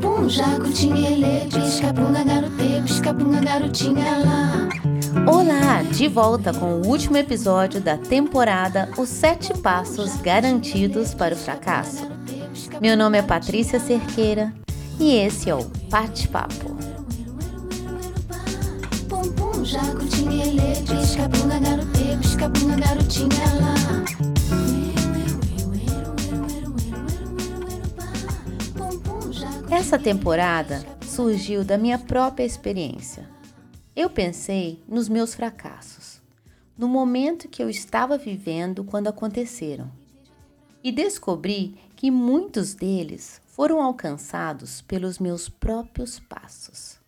Pum jacutinha ele, pisca punga garote, pisca punga garotinha lá. Olá, de volta com o último episódio da temporada Os Sete Passos Garantidos para o Fracasso. Meu nome é Patrícia Cerqueira e esse é o Bate-Papo. Pum pum, jacutinha ele, pisca punga garote, pisca punga garotinha lá. Essa temporada surgiu da minha própria experiência. Eu pensei nos meus fracassos, no momento que eu estava vivendo quando aconteceram, e descobri que muitos deles foram alcançados pelos meus próprios passos.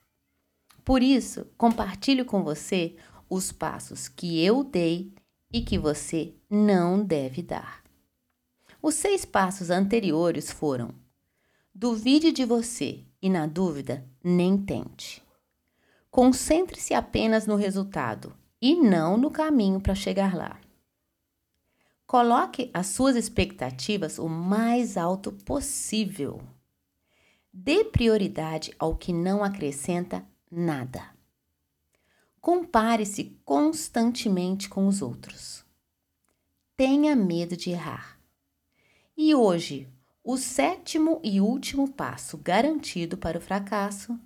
Por isso, compartilho com você os passos que eu dei e que você não deve dar. Os seis passos anteriores foram: duvide de você e, na dúvida, nem tente. Concentre-se apenas no resultado e não no caminho para chegar lá. Coloque as suas expectativas o mais alto possível. Dê prioridade ao que não acrescenta nada. Compare-se constantemente com os outros. Tenha medo de errar. E hoje, o sétimo e último passo garantido para o fracasso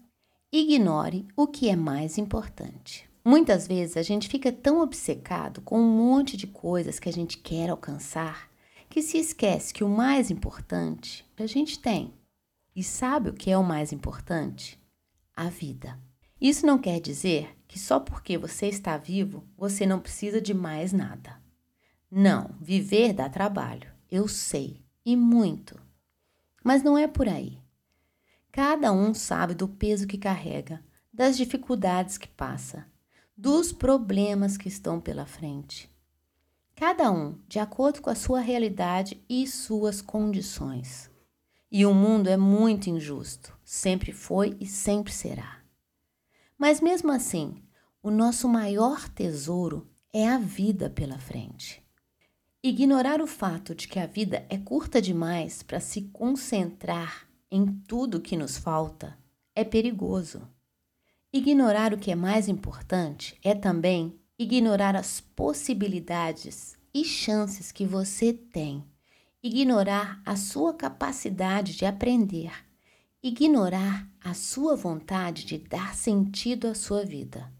Ignore o que é mais importante. Muitas vezes a gente fica tão obcecado com um monte de coisas que a gente quer alcançar que se esquece que o mais importante a gente tem. E sabe o que é o mais importante? A vida. Isso não quer dizer que só porque você está vivo você não precisa de mais nada. Não, viver dá trabalho, eu sei, e muito. Mas não é por aí. Cada um sabe do peso que carrega, das dificuldades que passa, dos problemas que estão pela frente. Cada um de acordo com a sua realidade e suas condições. E o mundo é muito injusto, sempre foi e sempre será. Mas mesmo assim, o nosso maior tesouro é a vida pela frente. Ignorar o fato de que a vida é curta demais para se concentrar em tudo que nos falta é perigoso. Ignorar o que é mais importante é também ignorar as possibilidades e chances que você tem, ignorar a sua capacidade de aprender, ignorar a sua vontade de dar sentido à sua vida.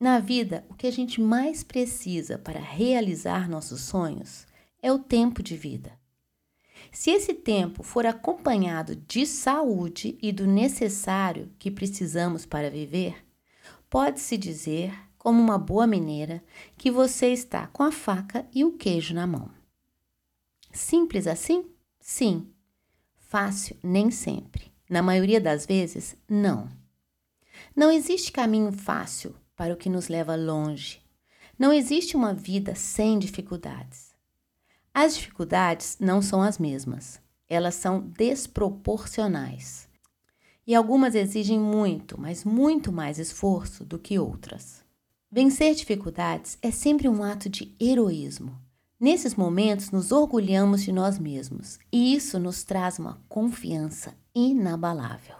Na vida, o que a gente mais precisa para realizar nossos sonhos é o tempo de vida. Se esse tempo for acompanhado de saúde e do necessário que precisamos para viver, pode-se dizer, como uma boa mineira, que você está com a faca e o queijo na mão. Simples assim? Sim. Fácil, nem sempre. Na maioria das vezes, não. Não existe caminho fácil para o que nos leva longe. Não existe uma vida sem dificuldades. As dificuldades não são as mesmas, elas são desproporcionais. E algumas exigem muito, mas muito mais esforço do que outras. Vencer dificuldades é sempre um ato de heroísmo. Nesses momentos, nos orgulhamos de nós mesmos e isso nos traz uma confiança inabalável.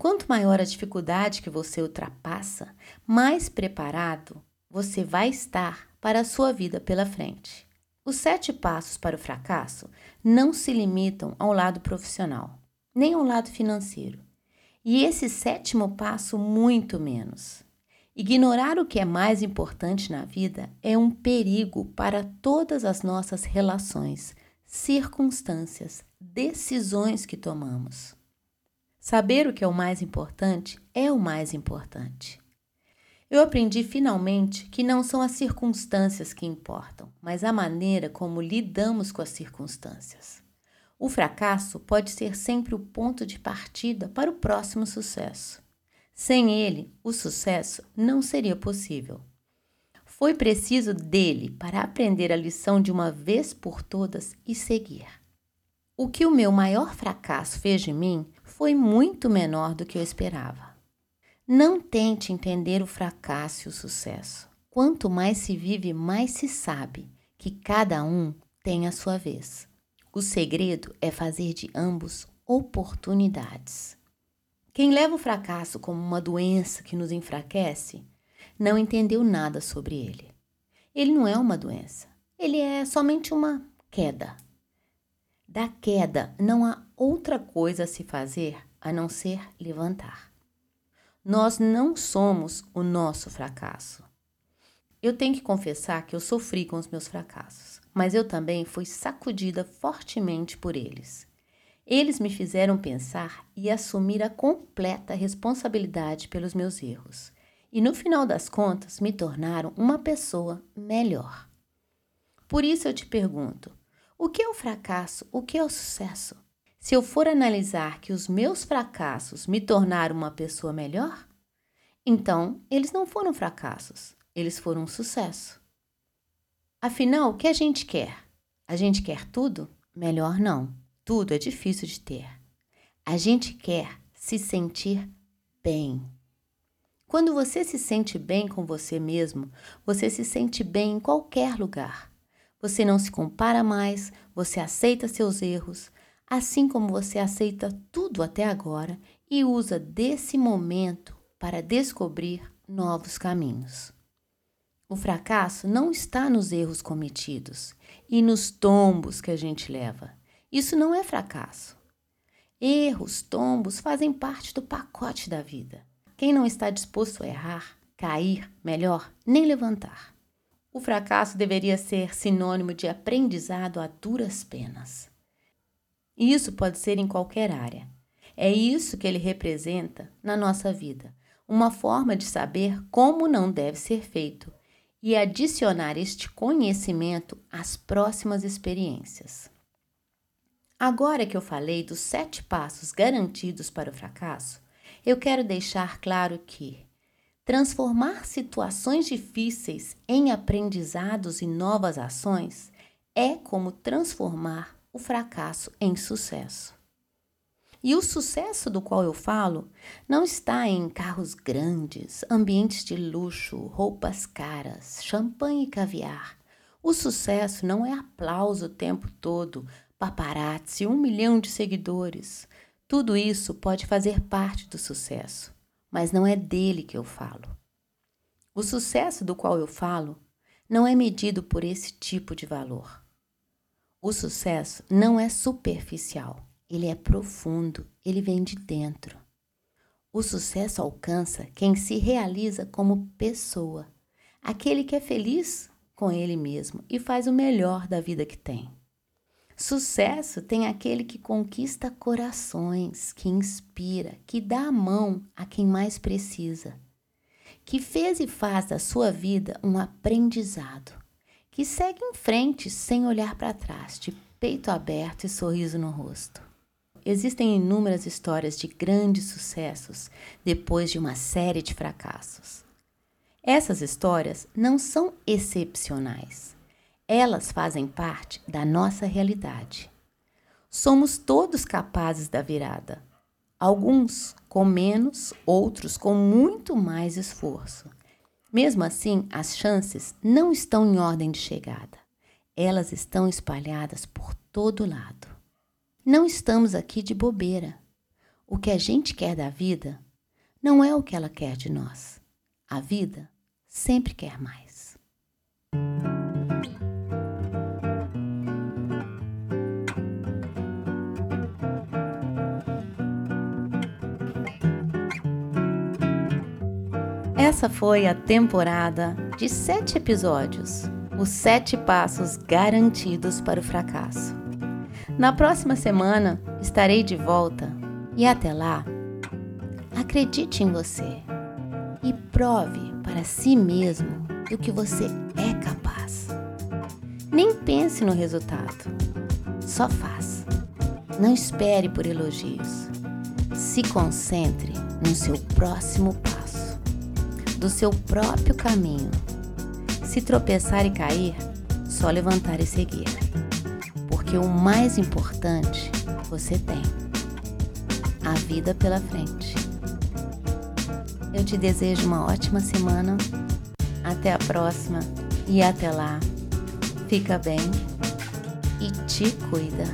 Quanto maior a dificuldade que você ultrapassa, mais preparado você vai estar para a sua vida pela frente. Os sete passos para o fracasso não se limitam ao lado profissional, nem ao lado financeiro. E esse sétimo passo, muito menos. Ignorar o que é mais importante na vida é um perigo para todas as nossas relações, circunstâncias, decisões que tomamos. Saber o que é o mais importante é o mais importante. Eu aprendi finalmente que não são as circunstâncias que importam, mas a maneira como lidamos com as circunstâncias. O fracasso pode ser sempre o ponto de partida para o próximo sucesso. Sem ele, o sucesso não seria possível. Foi preciso dele para aprender a lição de uma vez por todas e seguir. O que o meu maior fracasso fez de mim foi muito menor do que eu esperava. Não tente entender o fracasso e o sucesso. Quanto mais se vive, mais se sabe que cada um tem a sua vez. O segredo é fazer de ambos oportunidades. Quem leva o fracasso como uma doença que nos enfraquece não entendeu nada sobre ele. Ele não é uma doença, ele é somente uma queda. Da queda não há outra coisa a se fazer a não ser levantar. Nós não somos o nosso fracasso. Eu tenho que confessar que eu sofri com os meus fracassos, mas eu também fui sacudida fortemente por eles. Eles me fizeram pensar e assumir a completa responsabilidade pelos meus erros, e no final das contas me tornaram uma pessoa melhor. Por isso eu te pergunto: o que é o fracasso? O que é o sucesso? Se eu for analisar que os meus fracassos me tornaram uma pessoa melhor, então eles não foram fracassos, eles foram um sucesso. Afinal, o que a gente quer? A gente quer tudo? Melhor não. Tudo é difícil de ter. A gente quer se sentir bem. Quando você se sente bem com você mesmo, você se sente bem em qualquer lugar. Você não se compara mais, você aceita seus erros, assim como você aceita tudo até agora e usa desse momento para descobrir novos caminhos. O fracasso não está nos erros cometidos e nos tombos que a gente leva. Isso não é fracasso. Erros, tombos fazem parte do pacote da vida. Quem não está disposto a errar, cair, melhor, nem levantar. O fracasso deveria ser sinônimo de aprendizado a duras penas. Isso pode ser em qualquer área. É isso que ele representa na nossa vida, uma forma de saber como não deve ser feito e adicionar este conhecimento às próximas experiências. Agora que eu falei dos sete passos garantidos para o fracasso, eu quero deixar claro que Transformar situações difíceis em aprendizados e novas ações é como transformar o fracasso em sucesso. E o sucesso do qual eu falo não está em carros grandes, ambientes de luxo, roupas caras, champanhe e caviar. O sucesso não é aplauso o tempo todo, paparazzi, um milhão de seguidores. Tudo isso pode fazer parte do sucesso mas não é dele que eu falo. O sucesso do qual eu falo não é medido por esse tipo de valor. O sucesso não é superficial, ele é profundo, ele vem de dentro. O sucesso alcança quem se realiza como pessoa, aquele que é feliz com ele mesmo e faz o melhor da vida que tem. Sucesso tem aquele que conquista corações, que inspira, que dá a mão a quem mais precisa, que fez e faz da sua vida um aprendizado, que segue em frente sem olhar para trás, de peito aberto e sorriso no rosto. Existem inúmeras histórias de grandes sucessos depois de uma série de fracassos. Essas histórias não são excepcionais elas fazem parte da nossa realidade. Somos todos capazes da virada. Alguns com menos, outros com muito mais esforço. Mesmo assim, as chances não estão em ordem de chegada. Elas estão espalhadas por todo lado. Não estamos aqui de bobeira. O que a gente quer da vida não é o que ela quer de nós. A vida sempre quer mais. Essa foi a temporada de sete episódios, os sete passos garantidos para o fracasso. Na próxima semana estarei de volta e até lá, acredite em você e prove para si mesmo do que você é capaz. Nem pense no resultado, só faça. Não espere por elogios. Se concentre no seu próximo passo do seu próprio caminho. Se tropeçar e cair, só levantar e seguir. Porque o mais importante você tem: a vida pela frente. Eu te desejo uma ótima semana. Até a próxima e até lá. Fica bem e te cuida.